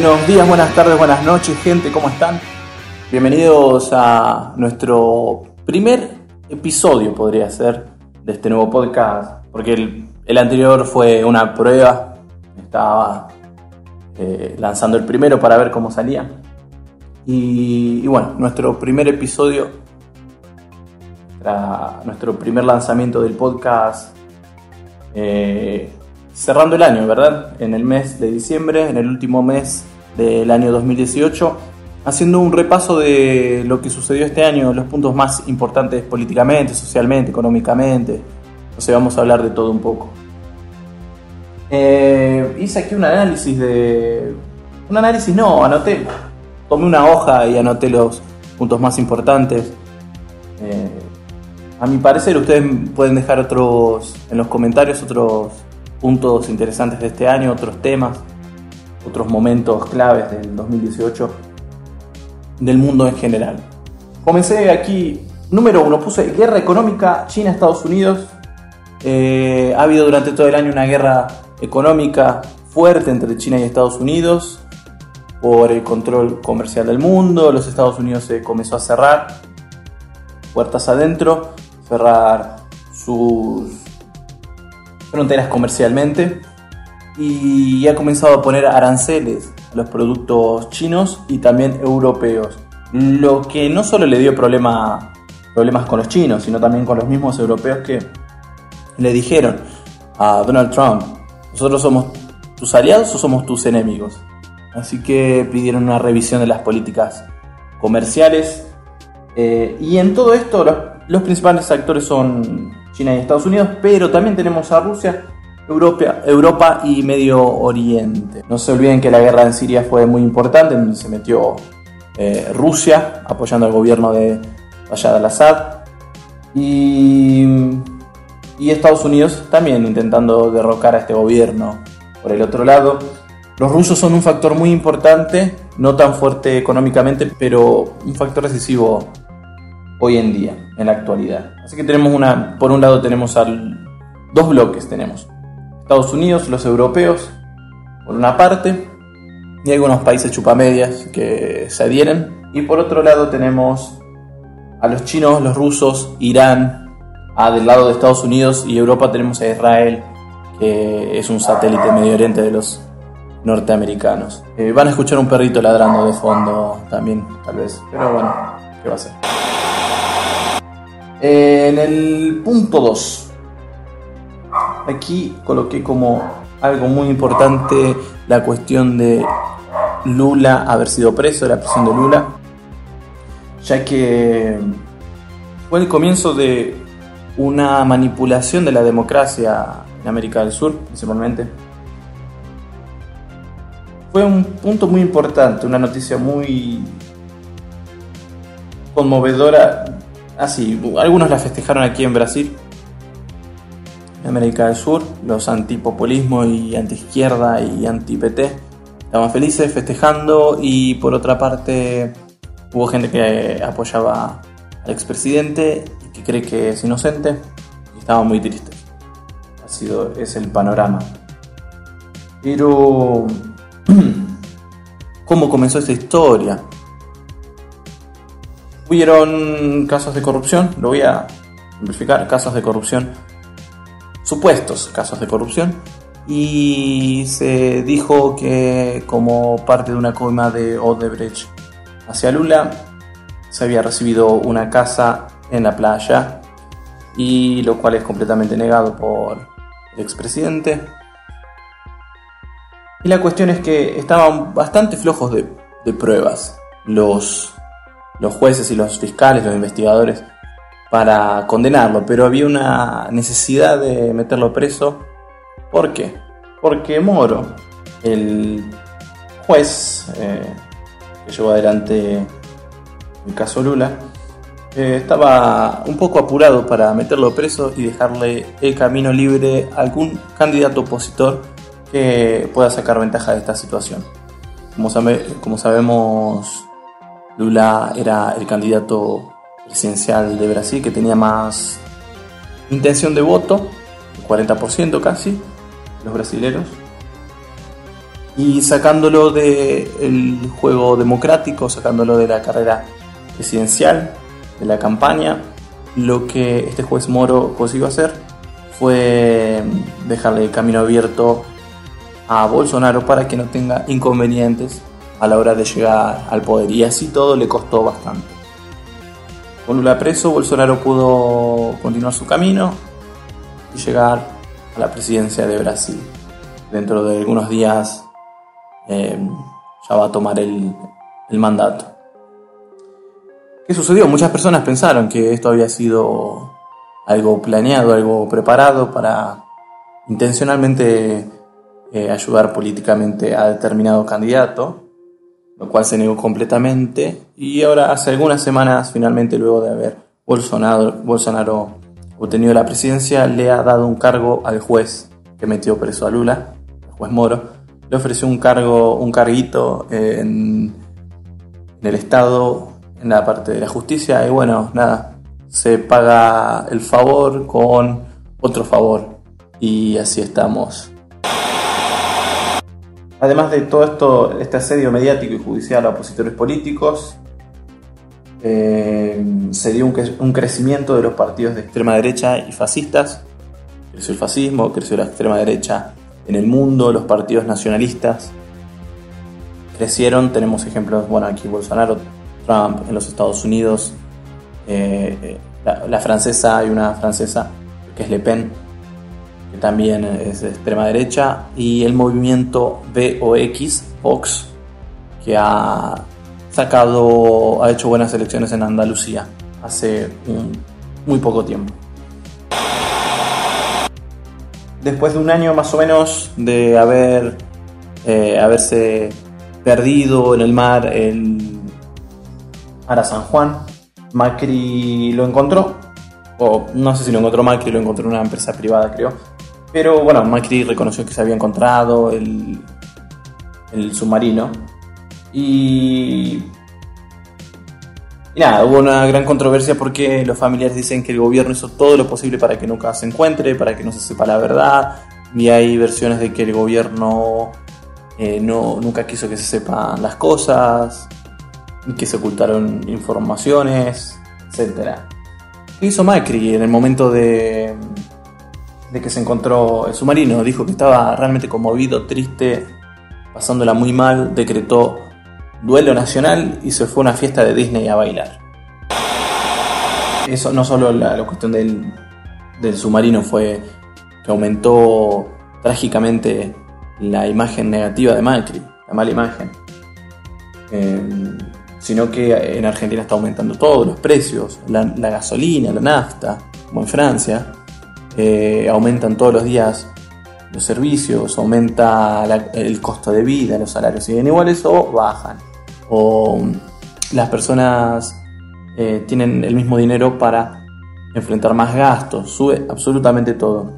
Buenos días, buenas tardes, buenas noches, gente, ¿cómo están? Bienvenidos a nuestro primer episodio, podría ser, de este nuevo podcast, porque el, anterior fue una prueba, estaba eh, lanzando el primero para ver cómo salía. Y, bueno, nuestro primer episodio, nuestro primer lanzamiento del podcast eh, cerrando el año, ¿verdad? En el mes de diciembre, en el último mes del año 2018, haciendo un repaso de lo que sucedió este año, los puntos más importantes políticamente, socialmente, económicamente. O sea, vamos a hablar de todo un poco. Eh, hice aquí un análisis de... Un análisis no, anoté. Tomé una hoja y anoté los puntos más importantes. Eh, a mi parecer, ustedes pueden dejar otros en los comentarios otros puntos interesantes de este año, otros temas, otros momentos claves del 2018 del mundo en general. Comencé aquí, número uno, puse guerra económica China-Estados Unidos. Eh, ha habido durante todo el año una guerra económica fuerte entre China y Estados Unidos por el control comercial del mundo. Los Estados Unidos se comenzó a cerrar puertas adentro cerrar sus fronteras comercialmente y ha comenzado a poner aranceles a los productos chinos y también europeos. Lo que no solo le dio problema, problemas con los chinos, sino también con los mismos europeos que le dijeron a Donald Trump, nosotros somos tus aliados o somos tus enemigos. Así que pidieron una revisión de las políticas comerciales. Eh, y en todo esto los los principales actores son China y Estados Unidos, pero también tenemos a Rusia, Europa, Europa y Medio Oriente. No se olviden que la guerra en Siria fue muy importante, donde se metió eh, Rusia apoyando al gobierno de Bashar al-Assad y Estados Unidos también intentando derrocar a este gobierno. Por el otro lado, los rusos son un factor muy importante, no tan fuerte económicamente, pero un factor decisivo hoy en día, en la actualidad. Así que tenemos una, por un lado tenemos al, dos bloques, tenemos Estados Unidos, los europeos, por una parte, y algunos países chupamedias que se adhieren, y por otro lado tenemos a los chinos, los rusos, Irán, a del lado de Estados Unidos y Europa tenemos a Israel, que es un satélite medio oriente de los norteamericanos. Eh, van a escuchar un perrito ladrando de fondo también, tal vez, pero bueno, ¿qué va a ser? En el punto 2, aquí coloqué como algo muy importante la cuestión de Lula haber sido preso, la prisión de Lula, ya que fue el comienzo de una manipulación de la democracia en América del Sur, principalmente. Fue un punto muy importante, una noticia muy conmovedora Así, ah, algunos la festejaron aquí en Brasil, en América del Sur, los antipopulismo y antiizquierda y anti-PT estaban felices festejando y por otra parte hubo gente que apoyaba al expresidente y que cree que es inocente y estaba muy triste. Ha sido, es el panorama. Pero, ¿cómo comenzó esta historia? Hubieron casos de corrupción, lo voy a verificar, casos de corrupción, supuestos casos de corrupción, y se dijo que como parte de una coima de Odebrecht hacia Lula, se había recibido una casa en la playa, y lo cual es completamente negado por el expresidente. Y la cuestión es que estaban bastante flojos de pruebas los los jueces y los fiscales, los investigadores, para condenarlo, pero había una necesidad de meterlo preso. ¿Por qué? Porque Moro, el juez eh, que llevó adelante el caso Lula, eh, estaba un poco apurado para meterlo preso y dejarle el camino libre a algún candidato opositor que pueda sacar ventaja de esta situación. Como, como sabemos, Lula era el candidato presidencial de Brasil que tenía más intención de voto, 40% casi, los brasileños. y sacándolo del juego democrático, sacándolo de la carrera presidencial, de la campaña, lo que este juez Moro consiguió hacer fue dejarle el camino abierto a Bolsonaro para que no tenga inconvenientes a la hora de llegar al poder y así todo le costó bastante. Con Lula preso, Bolsonaro pudo continuar su camino y llegar a la presidencia de Brasil. Dentro de algunos días eh, ya va a tomar el, el mandato. ¿Qué sucedió? Muchas personas pensaron que esto había sido algo planeado, algo preparado para intencionalmente eh, ayudar políticamente a determinado candidato, lo cual se negó completamente. Y ahora, hace algunas semanas, finalmente, luego de haber Bolsonaro, Bolsonaro obtenido la presidencia, le ha dado un cargo al juez que metió preso a Lula, el juez Moro. Le ofreció un cargo, un carguito en, en el Estado, en la parte de la justicia, y bueno, nada, se paga el favor con otro favor. Y así estamos Además de todo esto, este asedio mediático y judicial a opositores políticos, eh, se dio un, crecimiento de los partidos de extrema derecha y fascistas. Creció el fascismo, creció la extrema derecha en el mundo, los partidos nacionalistas crecieron. Tenemos ejemplos, bueno, aquí Bolsonaro, Trump en los Estados Unidos, eh, la, la, francesa, hay una francesa que es Le Pen, también es de extrema derecha, y el movimiento VOX, Vox, que ha sacado, ha hecho buenas elecciones en Andalucía hace muy poco tiempo. Después de un año más o menos de haber eh, haberse perdido en el mar el Ara San Juan, Macri lo encontró, o no sé si lo encontró Macri, lo encontró una empresa privada creo, pero bueno, Macri reconoció que se había encontrado el, submarino. Y, y nada, hubo una gran controversia porque los familiares dicen que el gobierno hizo todo lo posible para que nunca se encuentre, para que no se sepa la verdad. Y hay versiones de que el gobierno eh, no, nunca quiso que se sepan las cosas, que se ocultaron informaciones, etc. ¿Qué hizo Macri en el momento de, de que se encontró el submarino. Dijo que estaba realmente conmovido, triste, pasándola muy mal, decretó duelo nacional y se fue a una fiesta de Disney a bailar. Eso no solo la, cuestión del, submarino fue que aumentó trágicamente la imagen negativa de Macri, la mala imagen, em, sino que en Argentina está aumentando todos los precios, la, la gasolina, la nafta, como en Francia, eh, aumentan todos los días los servicios, aumenta el costo de vida, los salarios siguen iguales o bajan. O las personas eh, tienen el mismo dinero para enfrentar más gastos, sube absolutamente todo.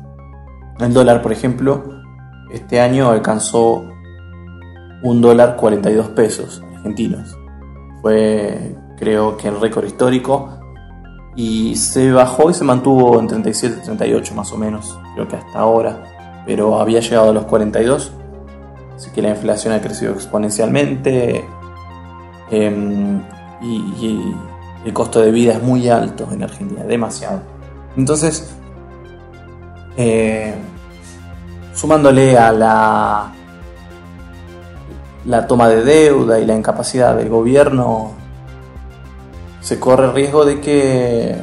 El dólar, por ejemplo, este año alcanzó un dólar 42 pesos argentinos. Fue creo que el récord histórico y se bajó y se mantuvo en 37, 38 más o menos, creo que hasta ahora, pero había llegado a los 42, así que la inflación ha crecido exponencialmente em, y, el costo de vida es muy alto en Argentina, demasiado. Entonces, eh, sumándole a la, la toma de deuda y la incapacidad del gobierno se corre el riesgo de que,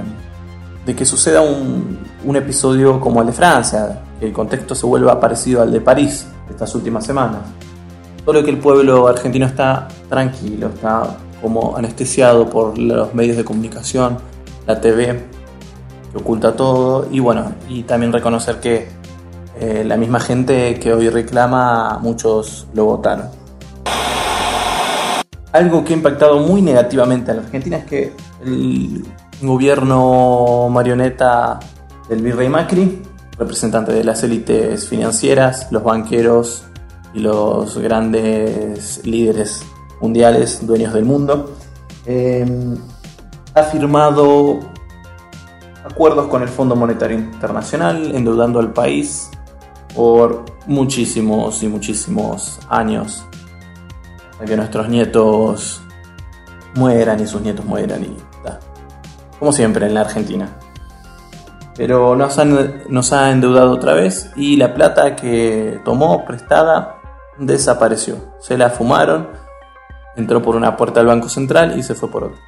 de que suceda un, un episodio como el de Francia, que el contexto se vuelva parecido al de París estas últimas semanas. Solo que el pueblo argentino está tranquilo, está como anestesiado por los medios de comunicación, la TV, que oculta todo, y bueno, y también reconocer que eh, la misma gente que hoy reclama, muchos lo votaron. Algo que ha impactado muy negativamente a la Argentina es que el gobierno marioneta del virrey Macri, representante de las élites financieras, los banqueros y los grandes líderes mundiales, dueños del mundo, em, ha firmado acuerdos con el Fondo Monetario Internacional, endeudando al país por muchísimos y muchísimos años. Hasta que nuestros nietos mueran y sus nietos mueran y como siempre en la Argentina. Pero nos, nos ha endeudado otra vez y la plata que tomó prestada desapareció. Se la fumaron, entró por una puerta del Banco Central y se fue por otra.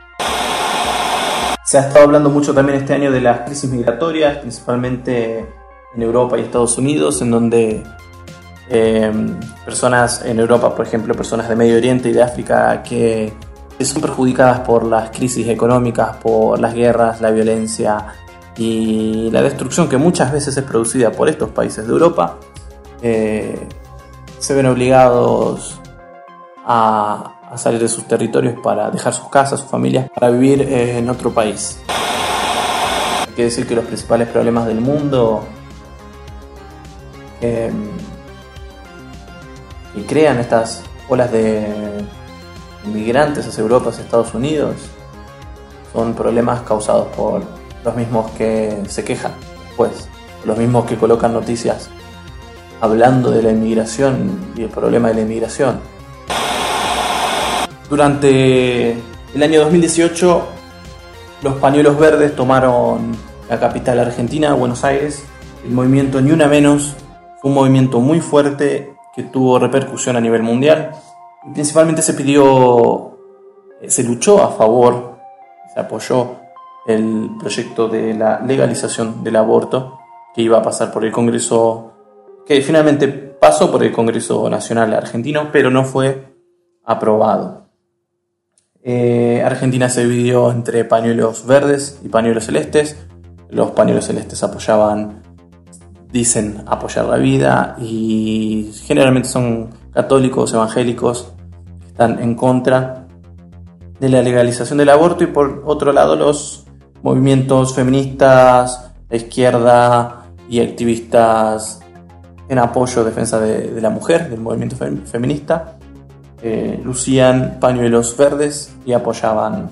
Se ha estado hablando mucho también este año de las crisis migratorias, principalmente en Europa y Estados Unidos, en donde eh, personas en Europa, por ejemplo, personas de Medio Oriente y de África que son perjudicadas por las crisis económicas, por las guerras, la violencia y la destrucción que muchas veces es producida por estos países de Europa, eh, se ven obligados a, salir de sus territorios para dejar sus casas, sus familias, para vivir eh, en otro país. Hay que decir que los principales problemas del mundo eh, crean estas olas de inmigrantes hacia Europa, hacia Estados Unidos, son problemas causados por los mismos que se quejan después, los mismos que colocan noticias hablando de la inmigración y el problema de la inmigración. Durante el año 2018, los pañuelos verdes tomaron la capital argentina, Buenos Aires. El movimiento Ni Una Menos fue un movimiento muy fuerte que tuvo repercusión a nivel mundial principalmente se pidió, eh, se luchó a favor, se apoyó el proyecto de la legalización del aborto que iba a pasar por el Congreso, que finalmente pasó por el Congreso Nacional Argentino, pero no fue aprobado. Eh, Argentina se dividió entre pañuelos verdes y pañuelos celestes. Los pañuelos celestes apoyaban, dicen apoyar la vida y generalmente son católicos, evangélicos, están en contra de la legalización del aborto y por otro lado los movimientos feministas, la izquierda y activistas en apoyo, defensa de, la mujer, del movimiento feminista, eh, lucían pañuelos verdes y apoyaban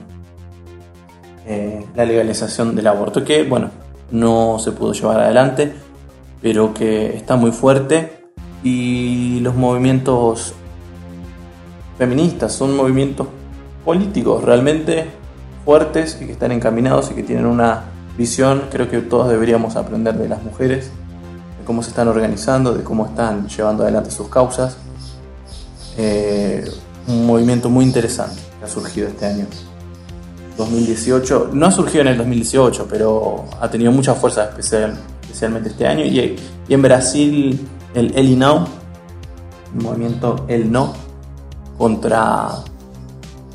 eh, la legalización del aborto, que bueno, no se pudo llevar adelante, pero que está muy fuerte y los movimientos feministas son movimientos políticos realmente fuertes y que están encaminados y que tienen una visión, creo que todos deberíamos aprender de las mujeres, de cómo se están organizando, de cómo están llevando adelante sus causas. Eh, un movimiento muy interesante que ha surgido este año. 2018, no ha surgido en el 2018, pero ha tenido mucha fuerza especial, especialmente este año. Y, y en Brasil el El No, el movimiento El No contra,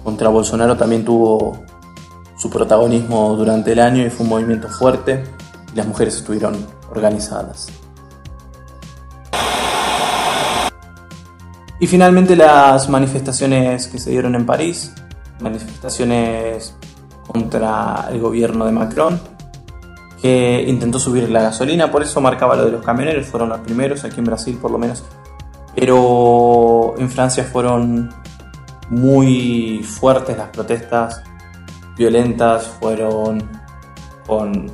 contra Bolsonaro también tuvo su protagonismo durante el año y fue un movimiento fuerte las mujeres estuvieron organizadas. Y finalmente las manifestaciones que se dieron en París, manifestaciones contra el gobierno de Macron, que intentó subir la gasolina, por eso marcaba lo de los camioneros, fueron los primeros, aquí en Brasil por lo menos. Pero en Francia fueron muy fuertes las protestas, violentas, fueron con,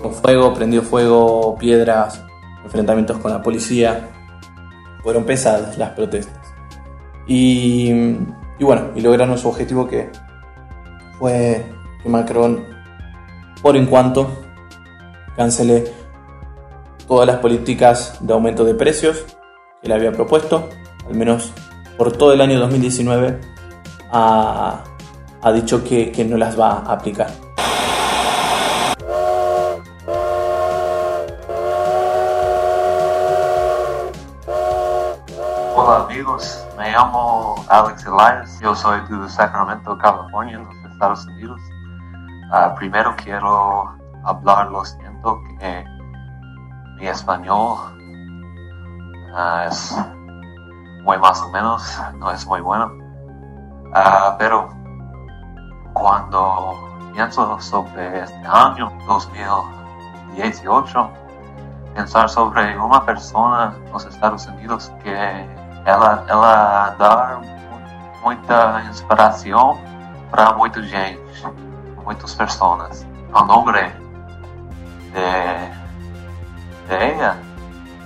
con fuego, prendió fuego, piedras, enfrentamientos con la policía. Fueron pesadas las protestas. Y, y bueno, y lograron su objetivo que fue que Macron por en cuanto cancele todas las políticas de aumento de precios que le había propuesto, al menos por todo el año 2019, ha, ha dicho que, que no las va a aplicar. Hola amigos, me llamo Alex Elias, yo soy de Sacramento, California, en los Estados Unidos. Ah, primero quiero hablar, lo siento, que mi español ah, es muy más o menos, no es muy bueno. Ah, pero cuando pienso sobre este año 2018, pensar sobre una persona en los Estados Unidos que ella, ella da mucha inspiración para mucha gente muitas pessoas. O nome de, de ella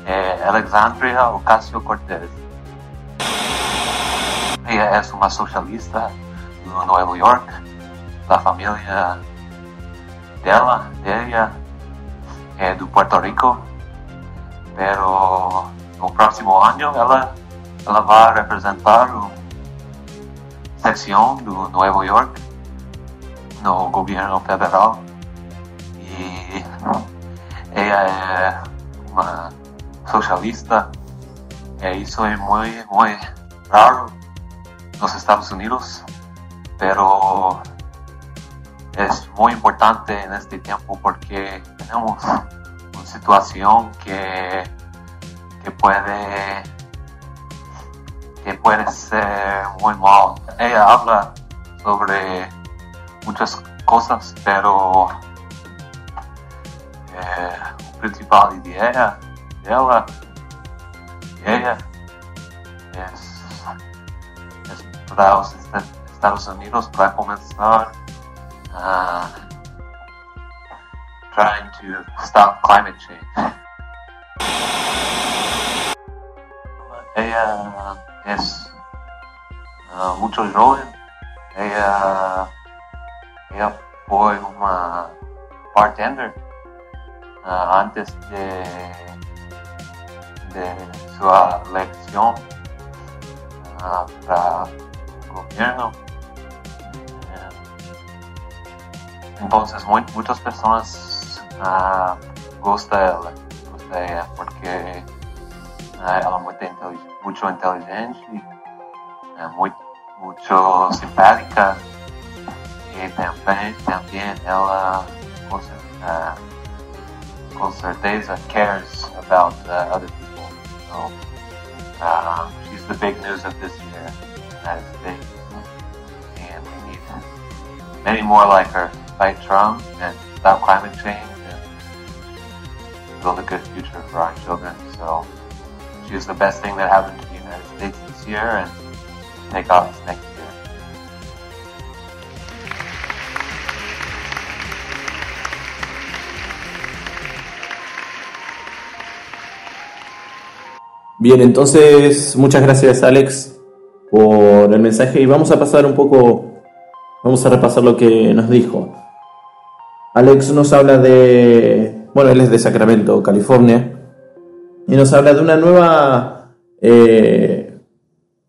eh, Alexandria Ocasio Cortez. Ella es una socialista de Nueva York. La familia de ella, de ella es de Puerto Rico. Pero el próximo año ella, ella va a representar una sección de Nueva York no gobierno federal. Y ella es una socialista. Y soy muy, muy raro en los Estados Unidos. Pero es muy importante en este tiempo porque tenemos una situación que, que puede que puede ser muy mal. Ella habla sobre muchas cosas, pero eh, principal idea de ella, ella es, es para los Estados Unidos para comenzar uh, trying to stop climate change. Ella es uh, mucho joven, ella ella fue una bartender uh, antes de, de su elección uh, para el gobierno. Entonces muy, muchas personas uh, gustan gusta de ella porque ella es muy inteligente, mucho inteligente, muy, mucho simpática y también, también ela uh, com certeza cares about uh, other people. So, uh, she's the big news of this year United States. And we need many more like her to fight Trump and stop climate change and build a good future for our children. So she's the best thing that happened to the United States this year and take office next Bien, entonces muchas gracias Alex por el mensaje y vamos a pasar un poco, vamos a repasar lo que nos dijo. Alex nos habla de, bueno, él es de Sacramento, California, y nos habla de una nueva, eh,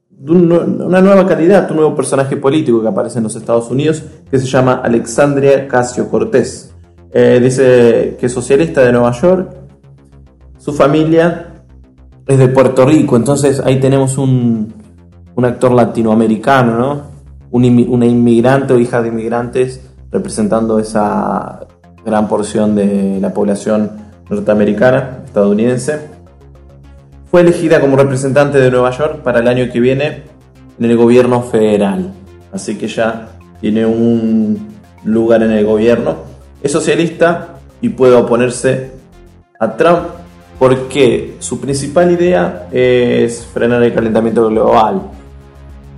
de una nueva calidad, un nuevo personaje político que aparece en los Estados Unidos, que se llama Alexandria Casio Cortés. Eh, dice que es socialista de Nueva York, su familia es de Puerto Rico, entonces ahí tenemos un, un actor latinoamericano, ¿no? una inmigrante o hija de inmigrantes representando esa gran porción de la población norteamericana, estadounidense. Fue elegida como representante de Nueva York para el año que viene en el gobierno federal, así que ya tiene un lugar en el gobierno. Es socialista y puede oponerse a Trump porque su principal idea es frenar el calentamiento global.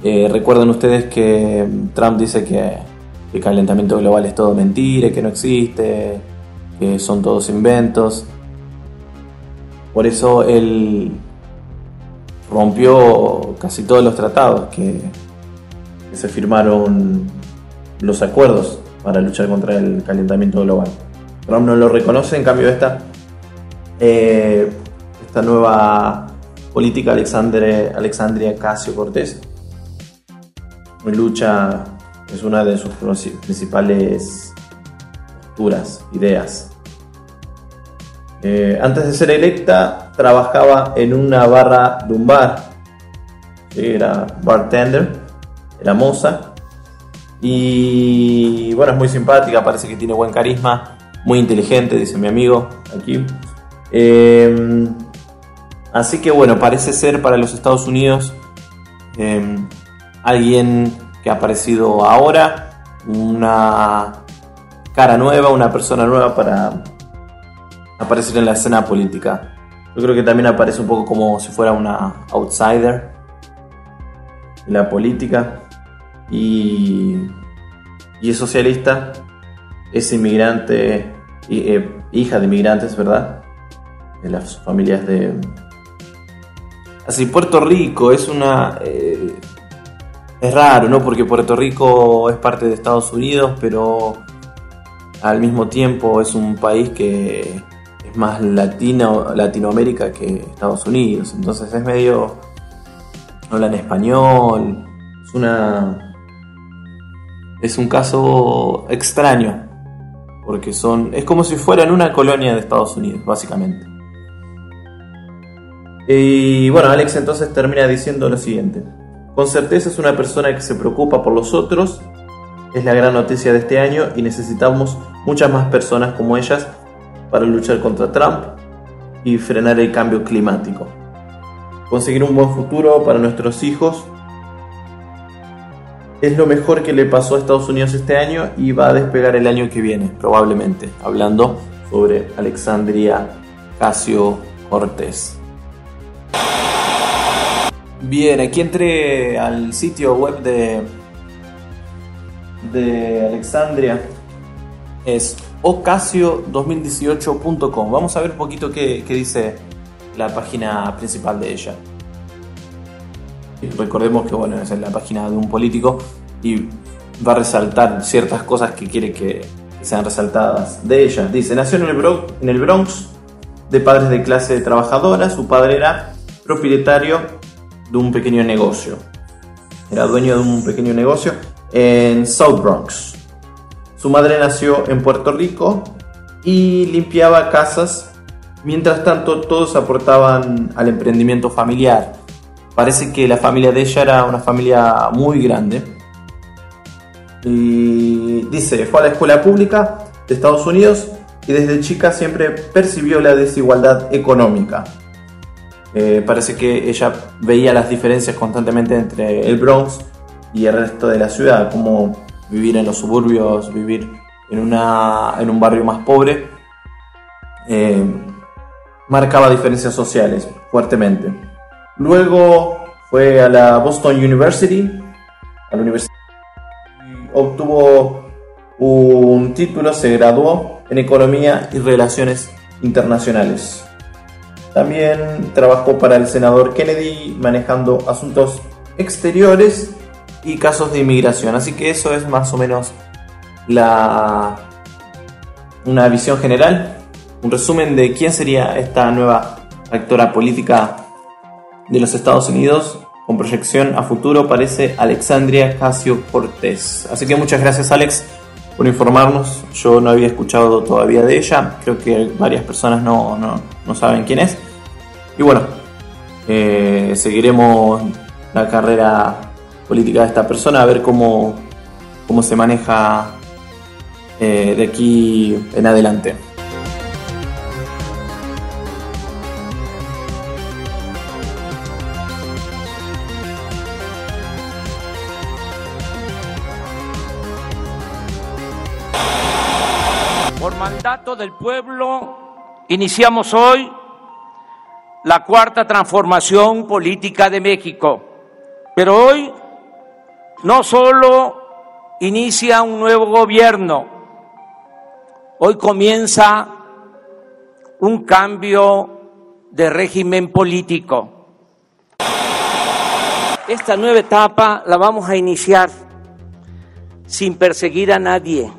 Eh, recuerden ustedes que Trump dice que el calentamiento global es todo mentira, que no existe, que son todos inventos. Por eso él rompió casi todos los tratados que, se firmaron los acuerdos para luchar contra el calentamiento global. Trump no lo reconoce, en cambio esta eh, esta nueva política Alexandria Casio Cortés. Mi lucha es una de sus principales posturas, ideas. Eh, antes de ser electa, trabajaba en una barra de un bar. Era bartender, era moza. Y bueno, es muy simpática, parece que tiene buen carisma, muy inteligente, dice mi amigo aquí. Em, así que bueno, parece ser para los Estados Unidos em, alguien que ha aparecido ahora, una cara nueva, una persona nueva para aparecer en la escena política. Yo creo que también aparece un poco como si fuera una outsider en la política y, es socialista, es inmigrante, eh, hija de inmigrantes, ¿verdad? De las familias de... Así, Puerto Rico es una... Eh, es raro, ¿no? Porque Puerto Rico es parte de Estados Unidos, pero al mismo tiempo es un país que es más latino, Latinoamérica que Estados Unidos. Entonces es medio... Hablan español. Es una... Es un caso extraño. Porque son... Es como si fueran una colonia de Estados Unidos, básicamente. Y bueno, Alex entonces termina diciendo lo siguiente. Con certeza es una persona que se preocupa por los otros. Es la gran noticia de este año y necesitamos muchas más personas como ellas para luchar contra Trump y frenar el cambio climático. Conseguir un buen futuro para nuestros hijos es lo mejor que le pasó a Estados Unidos este año y va a despegar el año que viene, probablemente, hablando sobre Alexandria Casio Cortés. Bien, aquí entré al sitio web de, de Alexandria. Es ocasio2018.com. Vamos a ver un poquito qué, dice la página principal de ella. Recordemos que bueno, es la página de un político y va a resaltar ciertas cosas que quiere que sean resaltadas de ella. Dice, nació en el, Bronx, en el Bronx de padres de clase trabajadora, su padre era propietario de un pequeño negocio. Era dueño de un pequeño negocio en South Bronx. Su madre nació en Puerto Rico y limpiaba casas. Mientras tanto, todos aportaban al emprendimiento familiar. Parece que la familia de ella era una familia muy grande. Y dice, fue a la escuela pública de Estados Unidos y desde chica siempre percibió la desigualdad económica. Eh, parece que ella veía las diferencias constantemente entre el Bronx y el resto de la ciudad, como vivir en los suburbios, vivir en, una, en un barrio más pobre, eh, marcaba diferencias sociales fuertemente. Luego fue a la Boston University, a la obtuvo un título, se graduó en Economía y Relaciones Internacionales. También trabajó para el senador Kennedy manejando asuntos exteriores y casos de inmigración. Así que eso es más o menos la una visión general, un resumen de quién sería esta nueva actora política de los Estados Unidos con proyección a futuro parece Alexandria Casio Cortés. Así que muchas gracias Alex por informarnos. Yo no había escuchado todavía de ella. Creo que varias personas no, no, saben quién es. Y bueno, eh, seguiremos la carrera política de esta persona, a ver cómo, cómo se maneja eh, de aquí en adelante. Del pueblo, iniciamos hoy la cuarta transformación política de México. Pero hoy no solo inicia un nuevo gobierno, hoy comienza un cambio de régimen político. Esta nueva etapa la vamos a iniciar sin perseguir a nadie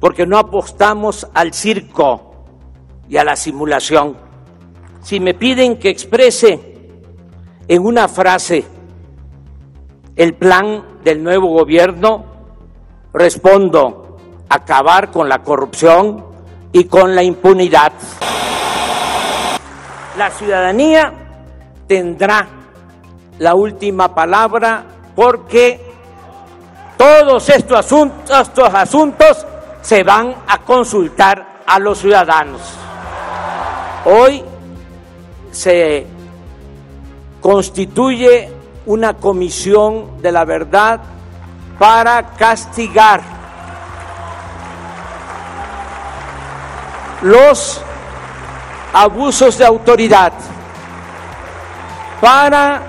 porque no apostamos al circo y a la simulación. Si me piden que exprese en una frase el plan del nuevo gobierno, respondo, acabar con la corrupción y con la impunidad. La ciudadanía tendrá la última palabra porque todos estos asuntos, estos asuntos se van a consultar a los ciudadanos. Hoy se constituye una comisión de la verdad para castigar los abusos de autoridad, para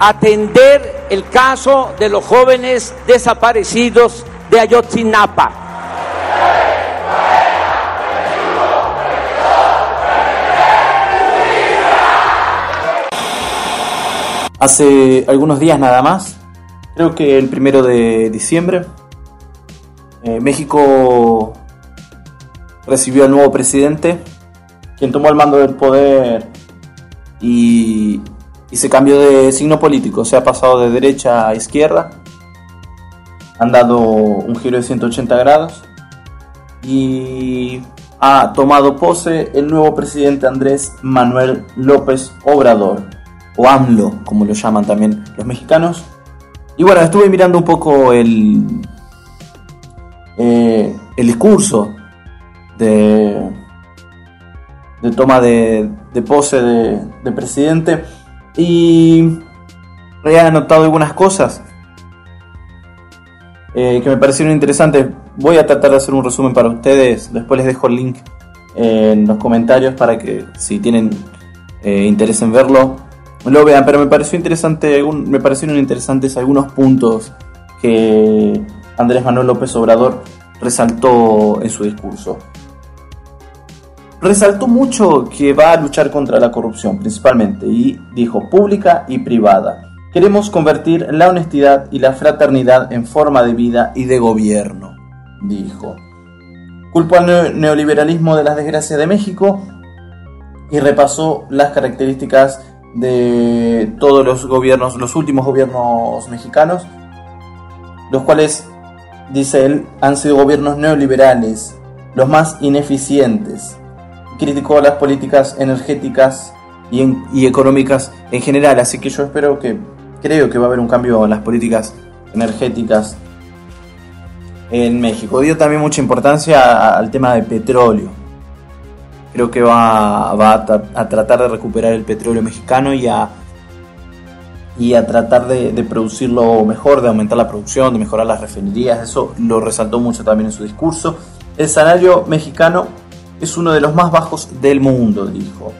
atender el caso de los jóvenes desaparecidos de Ayotzinapa. Hace algunos días nada más, creo que el primero de diciembre, eh, México recibió al nuevo presidente, quien tomó el mando del poder y, y se cambió de signo político, se ha pasado de derecha a izquierda han dado un giro de 180 grados. Y ha tomado pose el nuevo presidente Andrés Manuel López Obrador, o AMLO, como lo llaman también los mexicanos. Y bueno, estuve mirando un poco el, eh, el discurso de, de toma de, pose de, presidente. Y he anotado algunas cosas eh, que me parecieron interesantes Voy a tratar de hacer un resumen para ustedes. Después les dejo el link en los comentarios para que si tienen eh, interés en verlo, lo vean. Pero me pareció interesante, me parecieron interesantes algunos puntos que Andrés Manuel López Obrador resaltó en su discurso. Resaltó mucho que va a luchar contra la corrupción principalmente y dijo pública y privada. Queremos convertir la honestidad y la fraternidad en forma de vida y de gobierno dijo. Culpó al neoliberalismo de las desgracias de México y repasó las características de todos los gobiernos, los últimos gobiernos mexicanos, los cuales, dice él, han sido gobiernos neoliberales, los más ineficientes. Criticó las políticas energéticas y, y económicas en general, así que yo espero que, creo que va a haber un cambio en las políticas energéticas en México. Dio también mucha importancia al tema del petróleo. Creo que va, a, tratar de recuperar el petróleo mexicano y a, y a tratar de, producirlo mejor, de aumentar la producción, de mejorar las refinerías. Eso lo resaltó mucho también en su discurso. El salario mexicano es uno de los más bajos del mundo, dijo.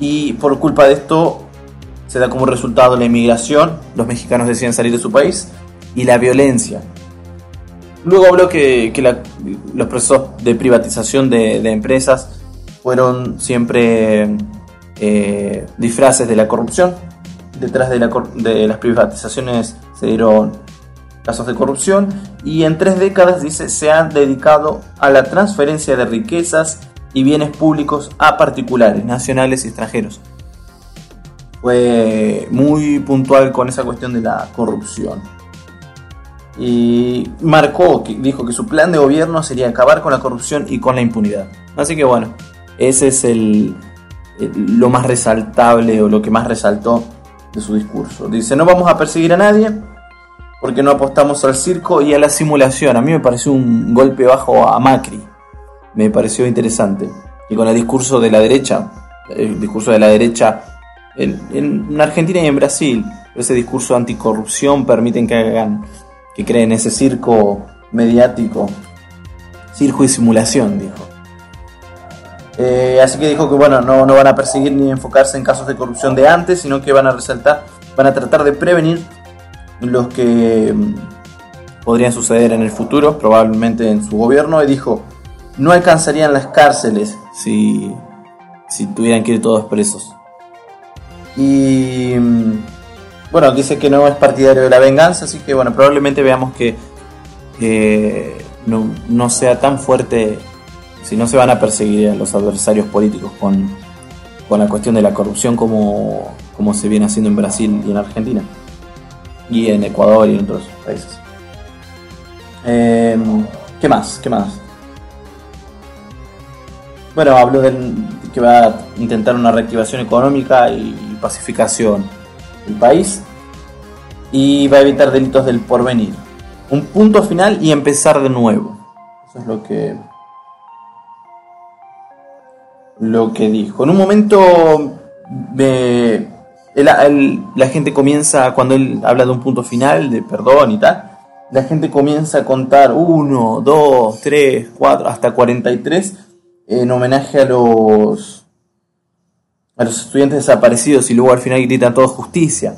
Y por culpa de esto se da como resultado la inmigración, los mexicanos deciden salir de su país, y la violencia. Luego habló que, los procesos de privatización de, empresas fueron siempre eh, disfraces de la corrupción. Detrás de, de las privatizaciones se dieron casos de corrupción y en tres décadas, dice, se han dedicado a la transferencia de riquezas y bienes públicos a particulares, nacionales y extranjeros. Fue muy puntual con esa cuestión de la corrupción y marcó, dijo que su plan de gobierno sería acabar con la corrupción y con la impunidad. Así que bueno, ese es el, lo más resaltable o lo que más resaltó de su discurso. Dice, no vamos a perseguir a nadie porque no apostamos al circo y a la simulación. A mí me pareció un golpe bajo a Macri. Me pareció interesante. Y con el discurso de la derecha, el discurso de la derecha en, en Argentina y en Brasil, ese discurso anticorrupción permiten que hagan que creen ese circo mediático, circo y simulación, dijo. Eh, así que dijo que bueno, no, no van a perseguir ni enfocarse en casos de corrupción de antes, sino que van a resaltar, van a tratar de prevenir los que mm, podrían suceder en el futuro, probablemente en su gobierno, y dijo, no alcanzarían las cárceles si, si tuvieran que ir todos presos. Y mm, bueno, dice que no es partidario de la venganza, así que bueno, probablemente veamos que no, sea tan fuerte si no se van a perseguir a los adversarios políticos con, la cuestión de la corrupción como, como se viene haciendo en Brasil y en Argentina. Y en Ecuador y en otros países. Em, ¿Qué más? ¿Qué más? Bueno, habló de que va a intentar una reactivación económica y pacificación el país y va a evitar delitos del porvenir. Un punto final y empezar de nuevo. Eso es lo que lo que dijo. En un momento la gente comienza, cuando él habla de un punto final, de perdón y tal, la gente comienza a contar 1, 2, 3, 4, hasta 43 en homenaje a los a los estudiantes desaparecidos y luego al final gritan todos justicia.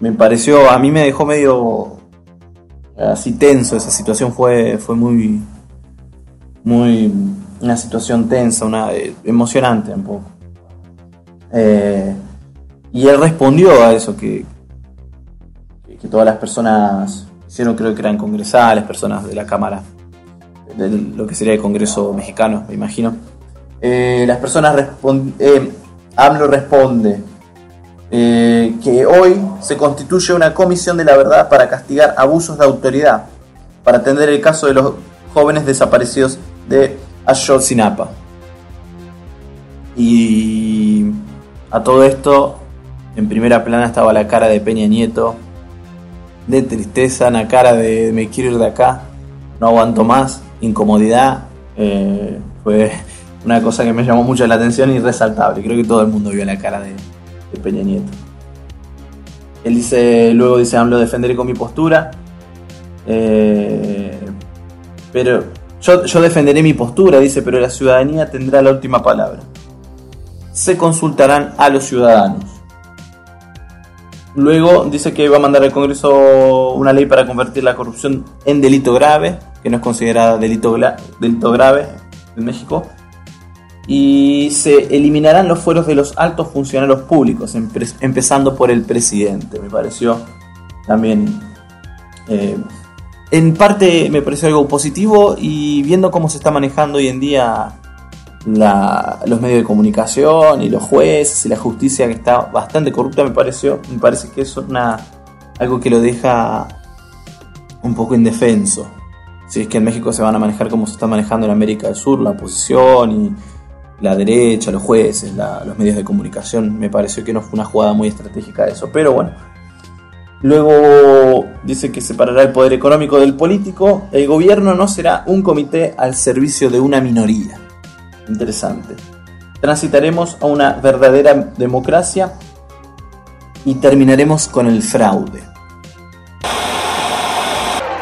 Me pareció, a mí me dejó medio así tenso, esa situación fue, fue muy, muy, una situación tensa, una, eh, emocionante un poco. Eh, Y él respondió a eso, que, que todas las personas hicieron, creo que eran congresales, personas de la Cámara, de lo que sería el Congreso mexicano, me imagino. Eh, las personas responden, eh, AMLO responde eh, que hoy se constituye una comisión de la verdad para castigar abusos de autoridad, para atender el caso de los jóvenes desaparecidos de Ayotzinapa. Y a todo esto, en primera plana estaba la cara de Peña Nieto, de tristeza, una cara de me quiero ir de acá, no aguanto más, incomodidad. Eh, fue una cosa que me llamó mucho la atención y resaltable. Creo que todo el mundo vio la cara de, Peña Nieto. Él dice, luego dice, hablo defenderé con mi postura. Eh, pero yo, yo defenderé mi postura, dice, pero la ciudadanía tendrá la última palabra. Se consultarán a los ciudadanos. Luego dice que va a mandar al Congreso una ley para convertir la corrupción en delito grave, que no es considerada delito, delito grave en México. Y se eliminarán los fueros de los altos funcionarios públicos, empezando por el presidente. Me pareció también eh, en parte me pareció algo positivo y viendo cómo se está manejando hoy en día los medios de comunicación y los jueces y la justicia que está bastante corrupta me pareció me parece que es una algo que lo deja un poco indefenso si es que en México se van a manejar como se está manejando en América del Sur la oposición y la derecha los jueces los medios de comunicación me pareció que no fue una jugada muy estratégica eso pero bueno Luego dice que separará el poder económico del político. El gobierno no será un comité al servicio de una minoría. Interesante. Transitaremos a una verdadera democracia y terminaremos con el fraude.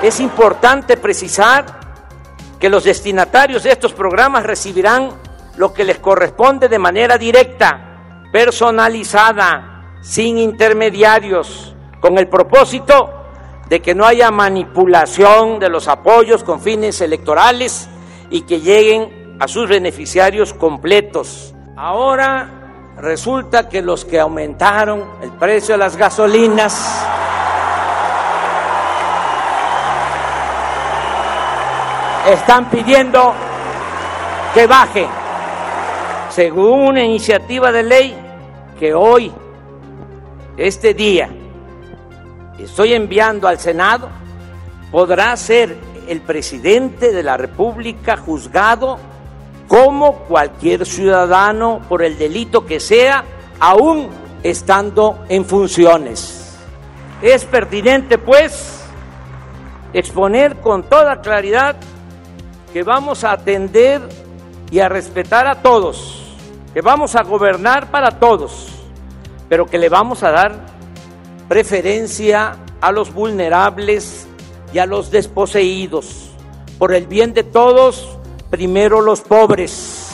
Es importante precisar que los destinatarios de estos programas recibirán lo que les corresponde de manera directa, personalizada, sin intermediarios con el propósito de que no haya manipulación de los apoyos con fines electorales y que lleguen a sus beneficiarios completos. Ahora resulta que los que aumentaron el precio de las gasolinas están pidiendo que baje, según una iniciativa de ley que hoy, este día, estoy enviando al Senado, podrá ser el presidente de la República juzgado como cualquier ciudadano por el delito que sea, aún estando en funciones. Es pertinente, pues, exponer con toda claridad que vamos a atender y a respetar a todos, que vamos a gobernar para todos, pero que le vamos a dar preferencia a los vulnerables y a los desposeídos. Por el bien de todos, primero los pobres.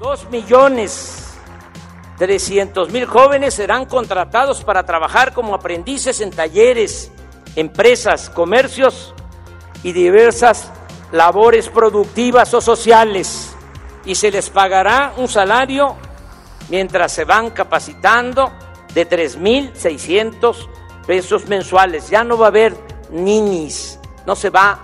Dos millones trescientos mil jóvenes serán contratados para trabajar como aprendices en talleres, empresas, comercios y diversas labores productivas o sociales y se les pagará un salario mientras se van capacitando de 3.600 pesos mensuales. Ya no va a haber ninis, no se va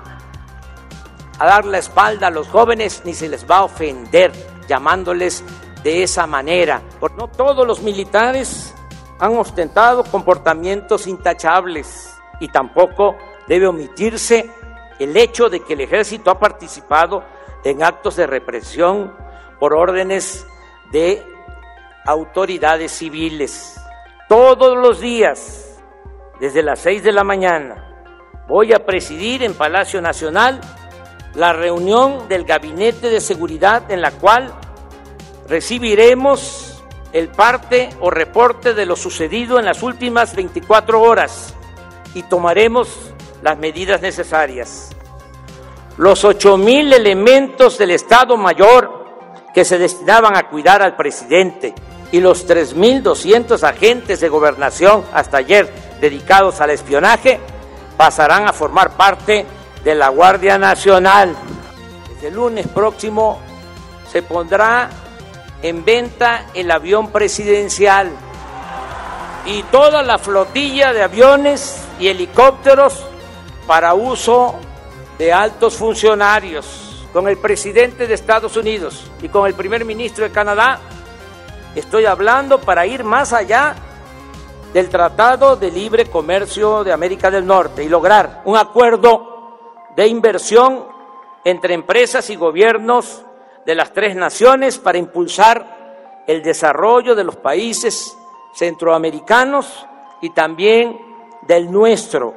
a dar la espalda a los jóvenes ni se les va a ofender llamándoles de esa manera. Porque no todos los militares han ostentado comportamientos intachables y tampoco debe omitirse el hecho de que el ejército ha participado en actos de represión por órdenes de autoridades civiles. Todos los días, desde las seis de la mañana, voy a presidir en Palacio Nacional la reunión del Gabinete de Seguridad en la cual recibiremos el parte o reporte de lo sucedido en las últimas 24 horas y tomaremos las medidas necesarias. Los ocho mil elementos del Estado Mayor que se destinaban a cuidar al presidente y los 3.200 agentes de gobernación hasta ayer dedicados al espionaje pasarán a formar parte de la Guardia Nacional. Desde el lunes próximo se pondrá en venta el avión presidencial. y toda la flotilla de aviones y helicópteros para uso de altos funcionarios. Con el presidente de Estados Unidos y con el primer ministro de Canadá estoy hablando para ir más allá del Tratado de Libre Comercio de América del Norte y lograr un acuerdo de inversión entre empresas y gobiernos de las tres naciones para impulsar el desarrollo de los países centroamericanos y también del nuestro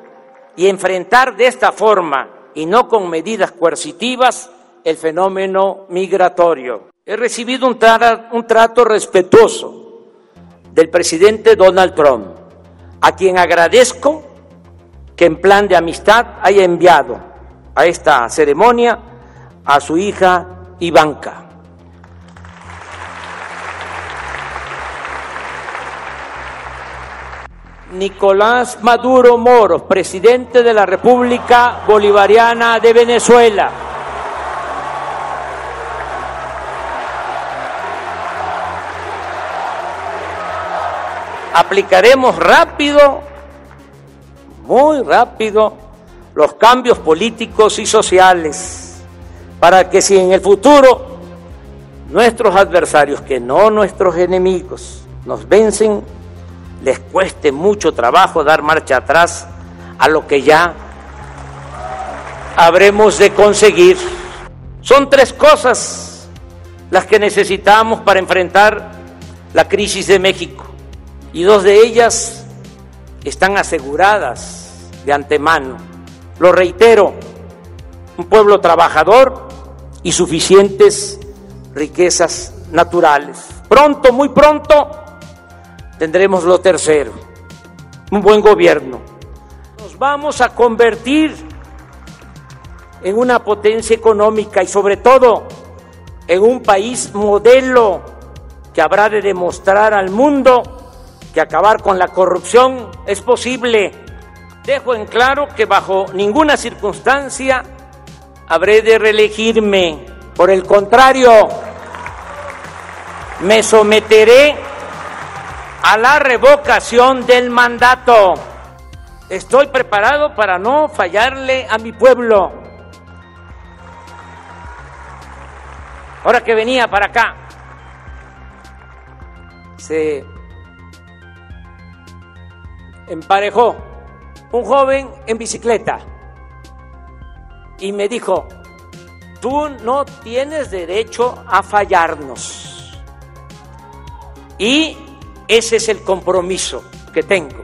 y enfrentar de esta forma y no con medidas coercitivas el fenómeno migratorio. He recibido un, trato respetuoso del presidente Donald Trump, a quien agradezco que en plan de amistad haya enviado a esta ceremonia a su hija Ivanka. Nicolás Maduro Moro, presidente de la República Bolivariana de Venezuela. Aplicaremos rápido, muy rápido, los cambios políticos y sociales para que si en el futuro nuestros adversarios, que no nuestros enemigos, nos vencen, les cueste mucho trabajo dar marcha atrás a lo que ya habremos de conseguir. Son tres cosas las que necesitamos para enfrentar la crisis de México y dos de ellas están aseguradas de antemano. Lo reitero, un pueblo trabajador y suficientes riquezas naturales. Pronto, muy pronto, tendremos lo tercero, un buen gobierno. Nos vamos a convertir en una potencia económica y sobre todo en un país modelo que habrá de demostrar al mundo que acabar con la corrupción es posible. Dejo en claro que bajo ninguna circunstancia habré de reelegirme. Por el contrario, me someteré a la revocación del mandato. Estoy preparado para no fallarle a mi pueblo. Ahora que venía para acá, se emparejó un joven en bicicleta y me dijo, tú no tienes derecho a fallarnos. Y ese es el compromiso que tengo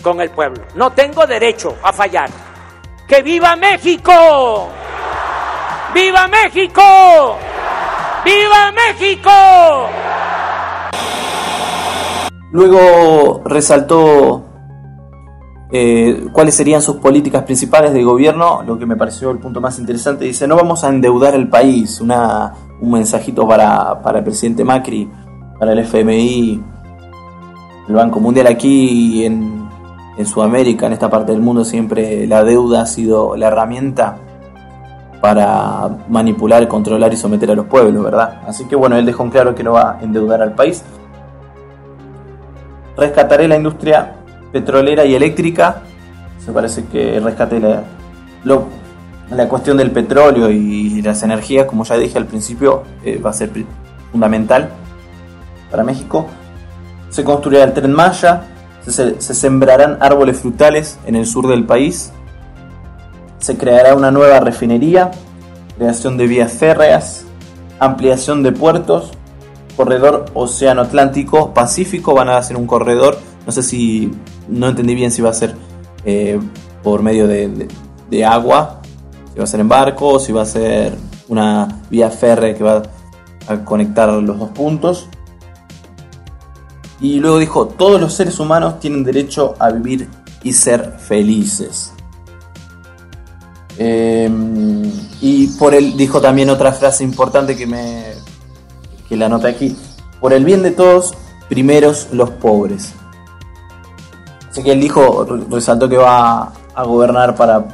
con el pueblo. No tengo derecho a fallar. ¡Que viva México! ¡Viva México! ¡Viva México! Luego resaltó eh, cuáles serían sus políticas principales de gobierno, lo que me pareció el punto más interesante. Dice, no vamos a endeudar el país. Una, un mensajito para, para el presidente Macri, para el FMI, el Banco Mundial aquí en, en Sudamérica, en esta parte del mundo, siempre la deuda ha sido la herramienta para manipular, controlar y someter a los pueblos, ¿verdad? Así que bueno, él dejó en claro que no va a endeudar al país. Rescataré la industria petrolera y eléctrica. Se parece que rescate la, la cuestión del petróleo y las energías, como ya dije al principio, eh, va a ser fundamental para México se construirá el tren Maya, se, sembrarán árboles frutales en el sur del país, se creará una nueva refinería, creación de vías férreas, ampliación de puertos, corredor Océano Atlántico Pacífico, van a hacer un corredor, no sé si, no entendí bien si va a ser eh, por medio de, de, agua, si va a ser en barco, si va a ser una vía férrea que va a conectar los dos puntos. Y luego dijo, todos los seres humanos tienen derecho a vivir y ser felices. Em, y por él dijo también otra frase importante que me que la anoté aquí. Por el bien de todos, primeros los pobres. Así que él dijo, resaltó que va a gobernar para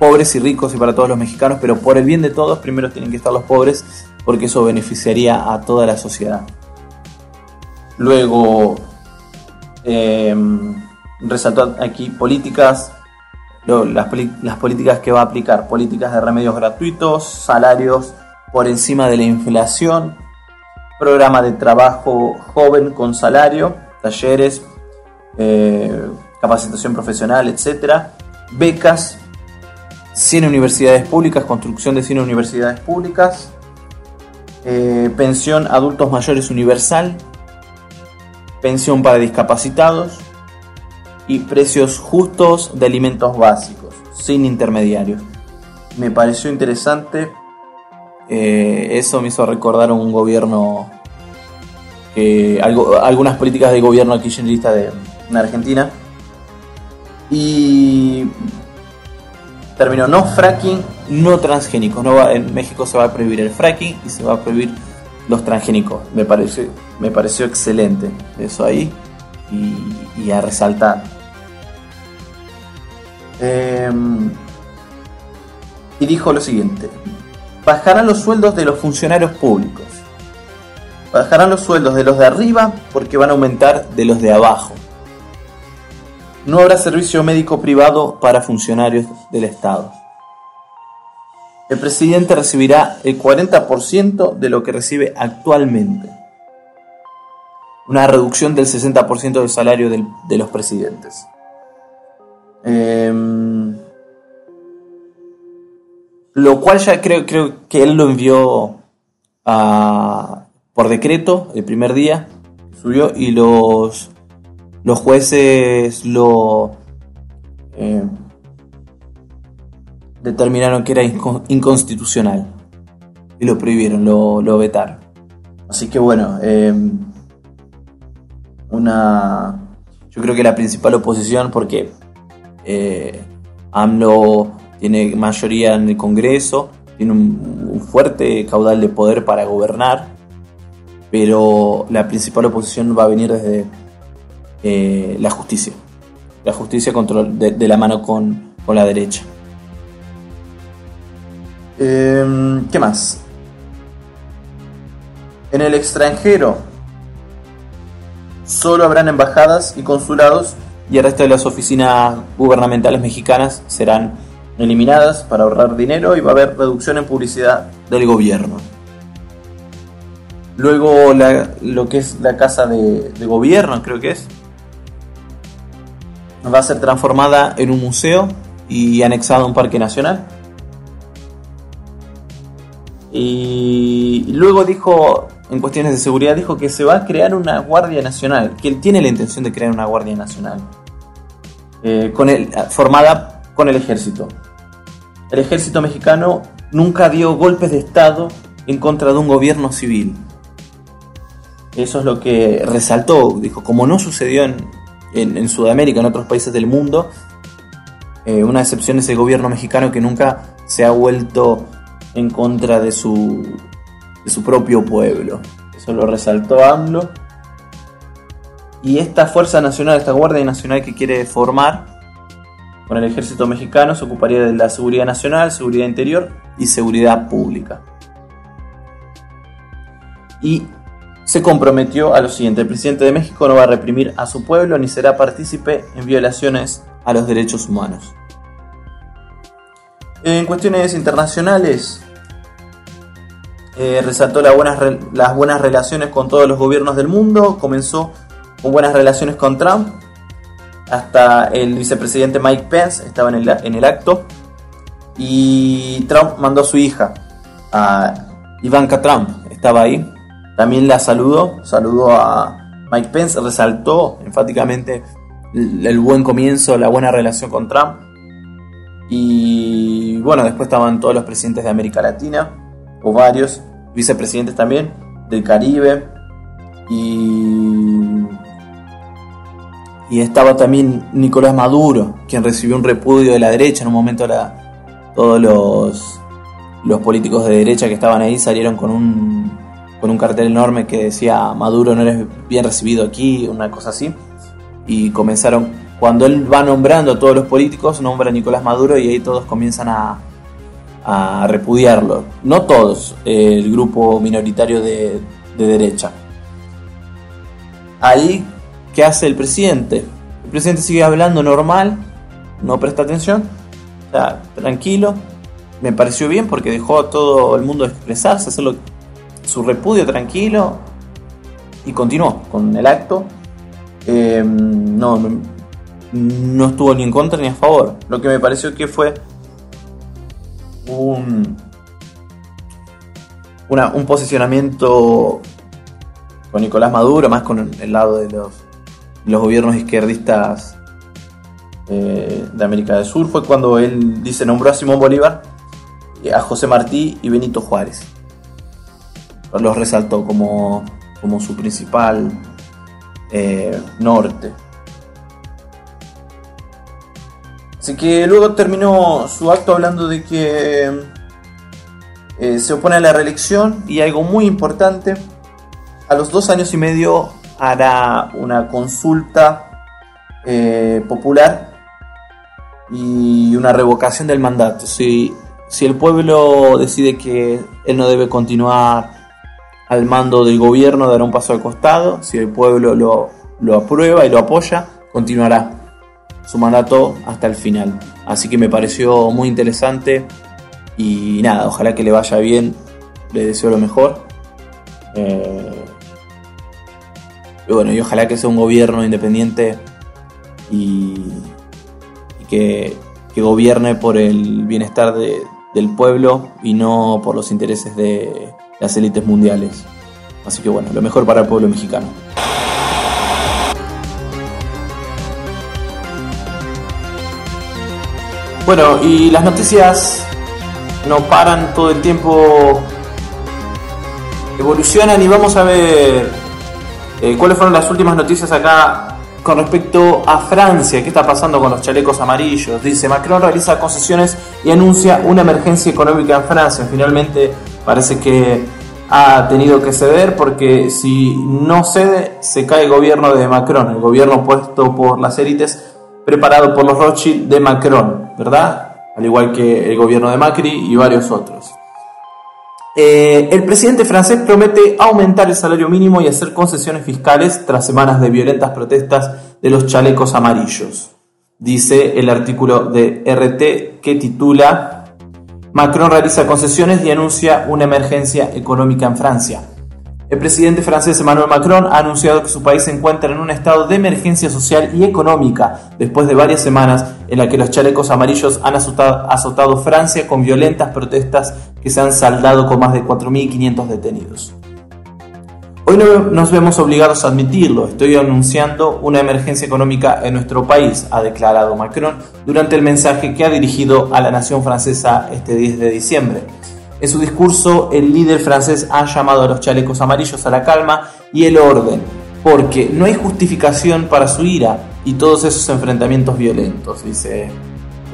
pobres y ricos y para todos los mexicanos, pero por el bien de todos, primero tienen que estar los pobres, porque eso beneficiaría a toda la sociedad. Luego, Em, resaltó aquí políticas, las, las políticas que va a aplicar, políticas de remedios gratuitos, salarios por encima de la inflación, programa de trabajo joven con salario, talleres, eh, capacitación profesional, etcétera, becas, 100 universidades públicas, construcción de 100 universidades públicas, eh, pensión adultos mayores universal, pensión para discapacitados y precios justos de alimentos básicos, sin intermediarios. Me pareció interesante, eh, eso me hizo recordar un gobierno, algo, algunas políticas de gobierno kirchnerista de, en Argentina. Y terminó no fracking, no transgénicos. No va, en México se va a prohibir el fracking y se va a prohibir los transgénicos. Me pareció, me pareció excelente eso ahí y, a resaltar. Em, y dijo lo siguiente, bajarán los sueldos de los funcionarios públicos. Bajarán los sueldos de los de arriba porque van a aumentar de los de abajo. No habrá servicio médico privado para funcionarios del Estado. El presidente recibirá el 40% de lo que recibe actualmente. Una reducción del 60% del salario de los presidentes. Em, lo cual ya creo, creo que él lo envió por decreto el primer día, subió y los los jueces lo eh, determinaron que era inconstitucional y lo prohibieron, lo, vetaron. Así que bueno, eh, una, yo creo que la principal oposición, porque eh, AMLO tiene mayoría en el Congreso, tiene un fuerte caudal de poder para gobernar, pero la principal oposición va a venir desde eh, la justicia. La justicia control de, la mano con, la derecha. Em, ¿Qué más? En el extranjero solo habrán embajadas y consulados y el resto de las oficinas gubernamentales mexicanas serán eliminadas para ahorrar dinero y va a haber reducción en publicidad del gobierno. Luego lo que es la casa de gobierno, creo que es, va a ser transformada en un museo y anexada a un parque nacional. Y luego dijo, en cuestiones de seguridad, dijo que se va a crear una Guardia Nacional, que él tiene la intención de crear una Guardia Nacional, eh, el, formada con el ejército. El ejército mexicano nunca dio golpes de Estado en contra de un gobierno civil. Eso es lo que resaltó, dijo, como no sucedió en, en, Sudamérica, en otros países del mundo. Eh, una excepción es el gobierno mexicano que nunca se ha vuelto en contra de su, de su propio pueblo. Eso lo resaltó AMLO. Y esta Fuerza Nacional, esta Guardia Nacional que quiere formar con el ejército mexicano, se ocuparía de la seguridad nacional, seguridad interior y seguridad pública. Y se comprometió a lo siguiente, el presidente de México no va a reprimir a su pueblo ni será partícipe en violaciones a los derechos humanos. En cuestiones internacionales, eh, resaltó las buenas, relaciones con todos los gobiernos del mundo, comenzó con buenas relaciones con Trump, hasta el vicepresidente Mike Pence estaba en el, el acto, y Trump mandó a su hija, Ivanka Trump, estaba ahí, también la saludó, saludó a Mike Pence, resaltó enfáticamente el, buen comienzo, la buena relación con Trump. Y bueno, después estaban todos los presidentes de América Latina, o varios, vicepresidentes también, del Caribe. Y, y estaba también Nicolás Maduro, quien recibió un repudio de la derecha. En un momento todos los, los políticos de derecha que estaban ahí salieron con un con un cartel enorme que decía Maduro no eres bien recibido aquí, una cosa así. Y comenzaron, cuando él va nombrando a todos los políticos, nombra a Nicolás Maduro y ahí todos comienzan a, a repudiarlo. No todos, el grupo minoritario de, de derecha. Ahí ¿qué hace el presidente? El presidente sigue hablando normal, no presta atención, está tranquilo. Me pareció bien porque dejó a todo el mundo expresarse, hacerlo su repudio tranquilo y continuó con el acto. Eh, no, no estuvo ni en contra ni a favor. Lo que me pareció que fue un, un posicionamiento con Nicolás Maduro, más con el lado de los, los gobiernos izquierdistas eh, de América del Sur, fue cuando él dice nombró a Simón Bolívar, a José Martí y Benito Juárez. Los resaltó como, como su principal eh, norte. Así que luego terminó su acto hablando de que eh, se opone a la reelección y algo muy importante, a los dos años y medio hará una consulta eh, popular y una revocación del mandato. Si, si el pueblo decide que él no debe continuar al mando del gobierno, dará un paso al costado. Si el pueblo lo, lo aprueba y lo apoya, continuará su mandato hasta el final. Así que me pareció muy interesante y nada, ojalá que le vaya bien, le deseo lo mejor. Eh, y bueno, y ojalá que sea un gobierno independiente y, que, gobierne por el bienestar del pueblo y no por los intereses de las élites mundiales. Así que bueno, lo mejor para el pueblo mexicano. Bueno, y las noticias no paran todo el tiempo, evolucionan y vamos a ver eh, cuáles fueron las últimas noticias acá con respecto a Francia. ¿Qué está pasando con los chalecos amarillos? Dice, Macron realiza concesiones y anuncia una emergencia económica en Francia. Finalmente parece que ha tenido que ceder porque si no cede se cae el gobierno de Macron, el gobierno puesto por las élites preparado por los Rothschild de Macron, ¿verdad? Al igual que el gobierno de Macri y varios otros. Eh, el presidente francés promete aumentar el salario mínimo y hacer concesiones fiscales tras semanas de violentas protestas de los chalecos amarillos. Dice el artículo de RT que titula Macron realiza concesiones y anuncia una emergencia económica en Francia. El presidente francés Emmanuel Macron ha anunciado que su país se encuentra en un estado de emergencia social y económica después de varias semanas en las que los chalecos amarillos han azotado, Francia con violentas protestas que se han saldado con más de 4.500 detenidos. Hoy nos vemos obligados a admitirlo, estoy anunciando una emergencia económica en nuestro país, ha declarado Macron durante el mensaje que ha dirigido a la nación francesa este 10 de diciembre. En su discurso, el líder francés ha llamado a los chalecos amarillos a la calma y el orden, porque no hay justificación para su ira y todos esos enfrentamientos violentos, dice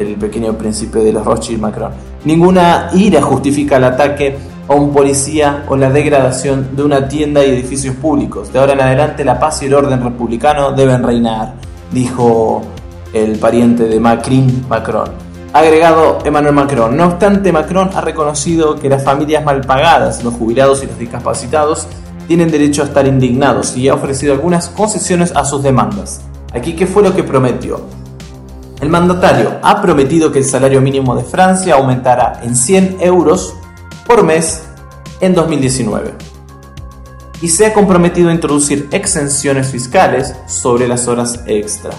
el pequeño príncipe de los Rothschild Macron. Ninguna ira justifica el ataque a un policía o la degradación de una tienda y edificios públicos. De ahora en adelante la paz y el orden republicano deben reinar, dijo el pariente de Macron, Macron agregado Emmanuel Macron. No obstante, Macron ha reconocido que las familias mal pagadas, los jubilados y los discapacitados tienen derecho a estar indignados y ha ofrecido algunas concesiones a sus demandas. Aquí, ¿qué fue lo que prometió? El mandatario ha prometido que el salario mínimo de Francia aumentará en 100 euros por mes en 2019 y se ha comprometido a introducir exenciones fiscales sobre las horas extra.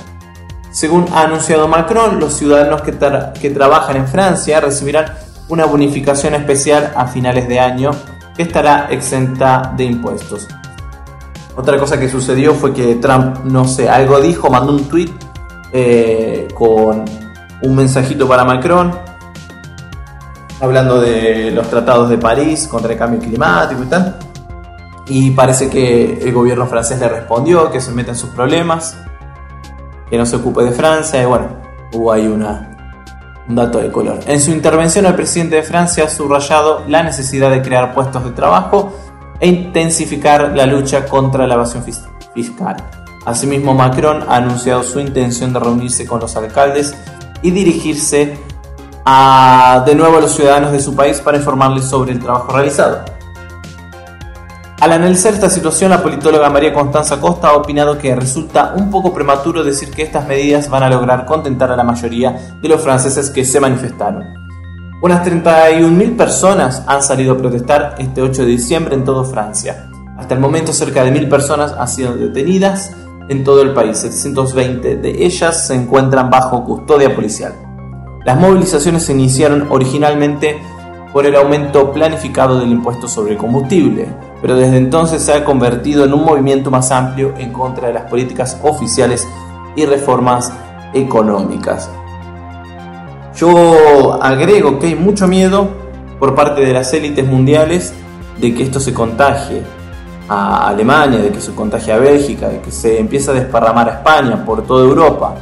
Según ha anunciado Macron, los ciudadanos que, trabajan en Francia recibirán una bonificación especial a finales de año que estará exenta de impuestos. Otra cosa que sucedió fue que Trump, no sé, algo dijo, mandó un tweet eh, con un mensajito para Macron, hablando de los tratados de París contra el cambio climático y tal. Y parece que el gobierno francés le respondió que se mete en sus problemas que no se ocupe de Francia, y bueno, hubo ahí un dato de color. En su intervención, el presidente de Francia ha subrayado la necesidad de crear puestos de trabajo e intensificar la lucha contra la evasión fiscal. Asimismo, Macron ha anunciado su intención de reunirse con los alcaldes y dirigirse a, de nuevo a los ciudadanos de su país para informarles sobre el trabajo realizado. Al analizar esta situación, la politóloga María Constanza Costa ha opinado que resulta un poco prematuro decir que estas medidas van a lograr contentar a la mayoría de los franceses que se manifestaron. Unas 31.000 personas han salido a protestar este 8 de diciembre en toda Francia. Hasta el momento cerca de 1.000 personas han sido detenidas en todo el país. 720 de ellas se encuentran bajo custodia policial. Las movilizaciones se iniciaron originalmente por el aumento planificado del impuesto sobre el combustible, pero desde entonces se ha convertido en un movimiento más amplio en contra de las políticas oficiales y reformas económicas. Yo agrego que hay mucho miedo por parte de las élites mundiales de que esto se contagie a Alemania, de que se contagie a Bélgica, de que se empiece a desparramar a España por toda Europa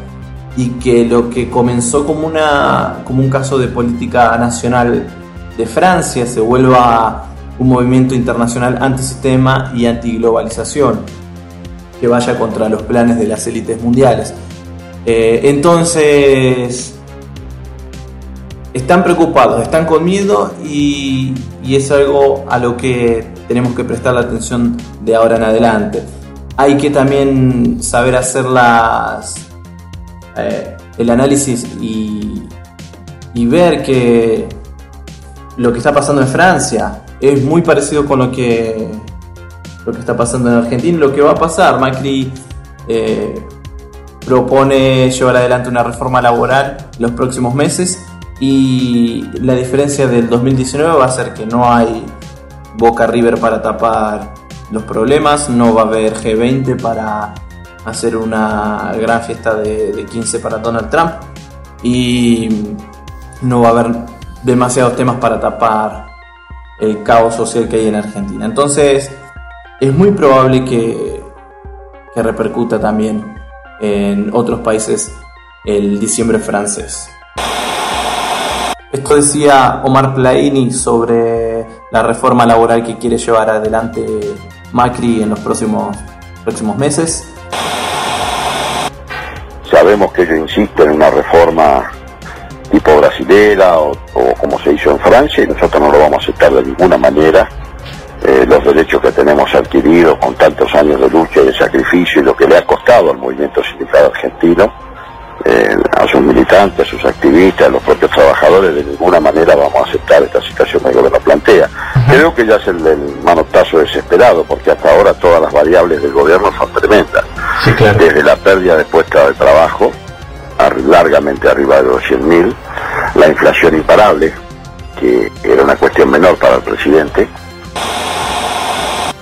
y que lo que comenzó como, un caso de política nacional de Francia se vuelva un movimiento internacional antisistema y antiglobalización que vaya contra los planes de las élites mundiales. Eh, entonces, están preocupados, están con miedo y, es algo a lo que tenemos que prestar la atención de ahora en adelante. Hay que también saber hacer las, eh, el análisis y, y ver que lo que está pasando en Francia es muy parecido con lo que, lo que está pasando en Argentina. Lo que va a pasar, Macri eh, propone llevar adelante una reforma laboral los próximos meses y la diferencia del 2019 va a ser que no hay Boca River para tapar los problemas, no va a haber G20 para hacer una gran fiesta de, de 15 para Donald Trump y no va a haber demasiados temas para tapar el caos social que hay en Argentina. Entonces, es muy probable que, que repercuta también en otros países el diciembre francés. Esto decía Omar Plaini sobre la reforma laboral que quiere llevar adelante Macri en los próximos, próximos meses. Sabemos que ellos insisten en una reforma tipo brasilera o, como se hizo en Francia y nosotros no lo vamos a aceptar de ninguna manera. Eh, los derechos que tenemos adquiridos con tantos años de lucha y de sacrificio y lo que le ha costado al movimiento sindical argentino, eh, a sus militantes, a sus activistas, a los propios trabajadores, de ninguna manera vamos a aceptar esta situación que el gobierno plantea. Creo que ya es el, manotazo desesperado, porque hasta ahora todas las variables del gobierno son tremendas. Desde la pérdida de puestos de trabajo, largamente arriba de los 100.000, la inflación imparable, que era una cuestión menor para el presidente.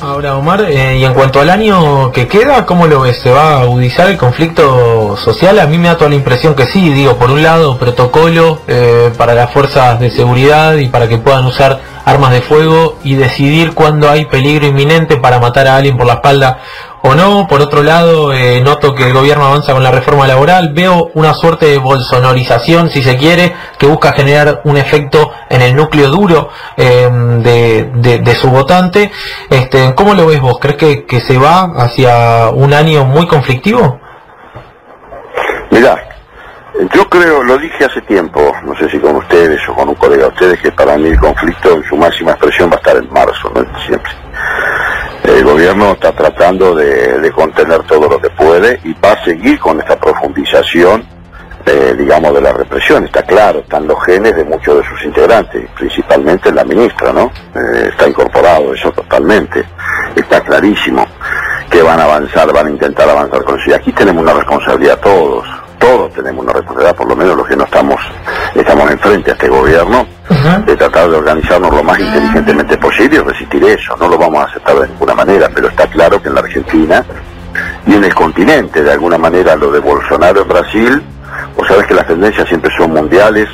Ahora, Omar, eh, y en cuanto al año que queda, ¿cómo lo ves? ¿Se va a agudizar el conflicto social? A mí me da toda la impresión que sí, digo, por un lado, protocolo eh, para las fuerzas de seguridad y para que puedan usar armas de fuego y decidir cuando hay peligro inminente para matar a alguien por la espalda o no. Por otro lado, eh, noto que el gobierno avanza con la reforma laboral. Veo una suerte de bolsonorización, si se quiere, que busca generar un efecto en el núcleo duro em, de, su votante. Este, ¿Cómo lo ves vos? ¿Crees que, que se va hacia un año muy conflictivo? Mirá, yo creo, lo dije hace tiempo, no sé si con ustedes o con un colega de ustedes, que para mí el conflicto en su máxima expresión va a estar en marzo, no diciembre. El gobierno está tratando de, contener todo lo que puede y va a seguir con esta profundización, eh, digamos, de la represión. Está claro, están los genes de muchos de sus integrantes, principalmente la ministra, ¿no? Eh, está incorporado eso totalmente. Está clarísimo que van a avanzar, van a intentar avanzar con eso. Y aquí tenemos una responsabilidad todos todos tenemos una responsabilidad, por lo menos los que no estamos, estamos enfrente a este gobierno, de tratar de organizarnos lo más inteligentemente posible y resistir eso. No lo vamos a aceptar de ninguna manera, pero está claro que en la Argentina y en el continente, de alguna manera, lo de Bolsonaro en Brasil, vos sabes que las tendencias siempre son mundiales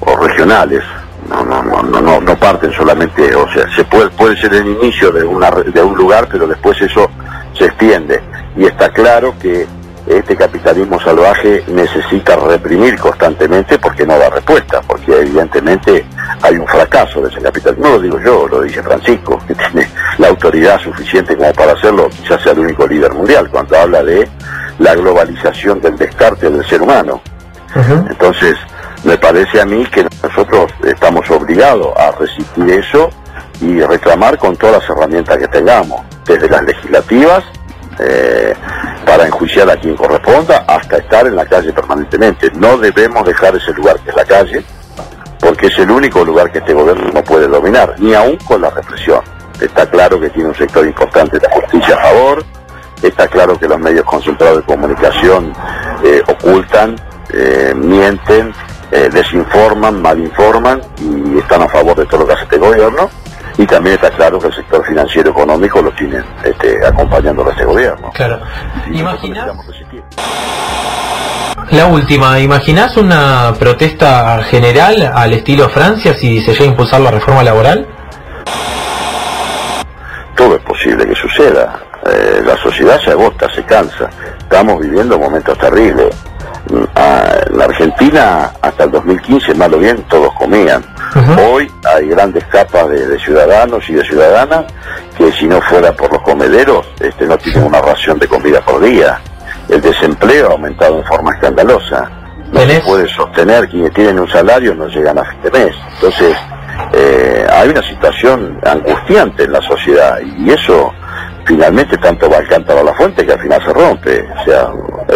o regionales. No, no, no, no, no, parten solamente, o sea, se puede, puede ser el inicio de, una, de un lugar, pero después eso se extiende. Y está claro que este capitalismo salvaje necesita reprimir constantemente porque no da respuesta, porque evidentemente hay un fracaso de ese capitalismo. No lo digo yo, lo dice Francisco, que tiene la autoridad suficiente como para hacerlo, quizás sea el único líder mundial, cuando habla de la globalización del descarte del ser humano. Entonces, me parece a mí que nosotros estamos obligados a resistir eso y reclamar con todas las herramientas que tengamos, desde las legislativas, eh, para enjuiciar a quien corresponda, hasta estar en la calle permanentemente. No debemos dejar ese lugar que es la calle, porque es el único lugar que este gobierno no puede dominar, ni aún con la represión. Está claro que tiene un sector importante de justicia a favor, está claro que los medios concentrados de comunicación eh, ocultan, eh, mienten, eh, desinforman, malinforman y están a favor de todo lo que hace este gobierno. Y también está claro que el sector financiero económico lo tiene este, acompañando a este gobierno. Claro. La última, ¿imaginás una protesta general al estilo Francia si se llega a impulsar la reforma laboral? todo es posible que suceda. Eh, la sociedad se agota, se cansa. Estamos viviendo momentos terribles. Ah, En la Argentina, hasta el 2015, mal o bien, todos comían. Hoy hay grandes capas de, de ciudadanos y de ciudadanas que si no fuera por los comederos, este, no tienen una ración de comida por día. El desempleo ha aumentado en forma escandalosa. No se puede sostener quienes tienen un salario no llegan a fin de mes. Entonces, eh, hay una situación angustiante en la sociedad y eso finalmente tanto va al cántaro a la fuente que al final se rompe. O sea,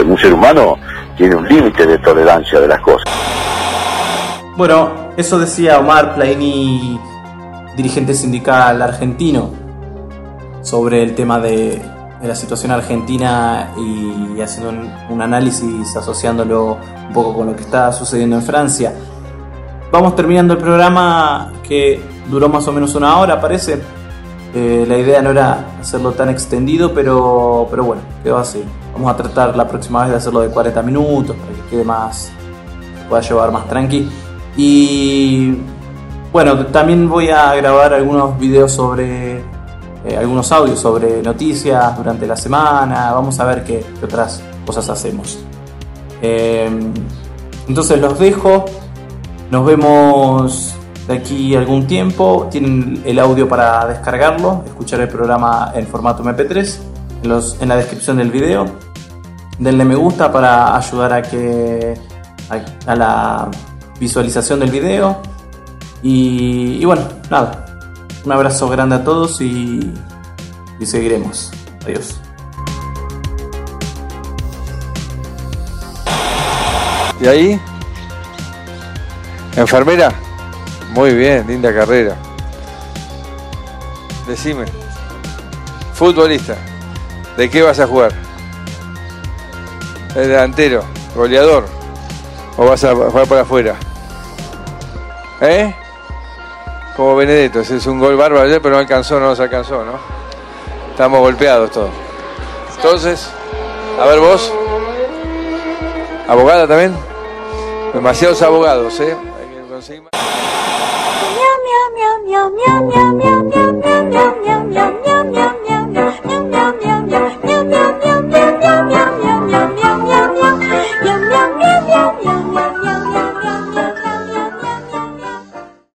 un ser humano tiene un límite de tolerancia de las cosas. Bueno, eso decía Omar Plaini, dirigente sindical argentino, sobre el tema de, la situación argentina y, haciendo un, un análisis asociándolo un poco con lo que está sucediendo en Francia. Vamos terminando el programa que duró más o menos una hora, parece. Eh, la idea no era hacerlo tan extendido, pero, pero bueno, quedó así. Vamos a tratar la próxima vez de hacerlo de 40 minutos para que quede más, pueda llevar más tranqui. Y bueno, también voy a grabar algunos videos sobre, eh, algunos audios sobre noticias durante la semana. Vamos a ver qué, otras cosas hacemos. Eh, entonces los dejo. Nos vemos de aquí algún tiempo. Tienen el audio para descargarlo, escuchar el programa en formato MP3 en, los, en la descripción del video. Denle me gusta para ayudar a que a, la visualización del video. Y, y bueno, nada. Un abrazo grande a todos y, y seguiremos. Adiós. ¿Y ahí? ¿Enfermera? Muy bien, linda carrera. Decime. Futbolista. ¿De qué vas a jugar? El delantero, goleador. ¿O vas a jugar para afuera? ¿Eh? Como Benedetto, ese es un gol bárbaro ayer, pero no alcanzó, no nos alcanzó, ¿no? Estamos golpeados todos. Entonces, a ver vos. ¿Abogada también? Demasiados abogados, ¿eh? Hay que conseguir...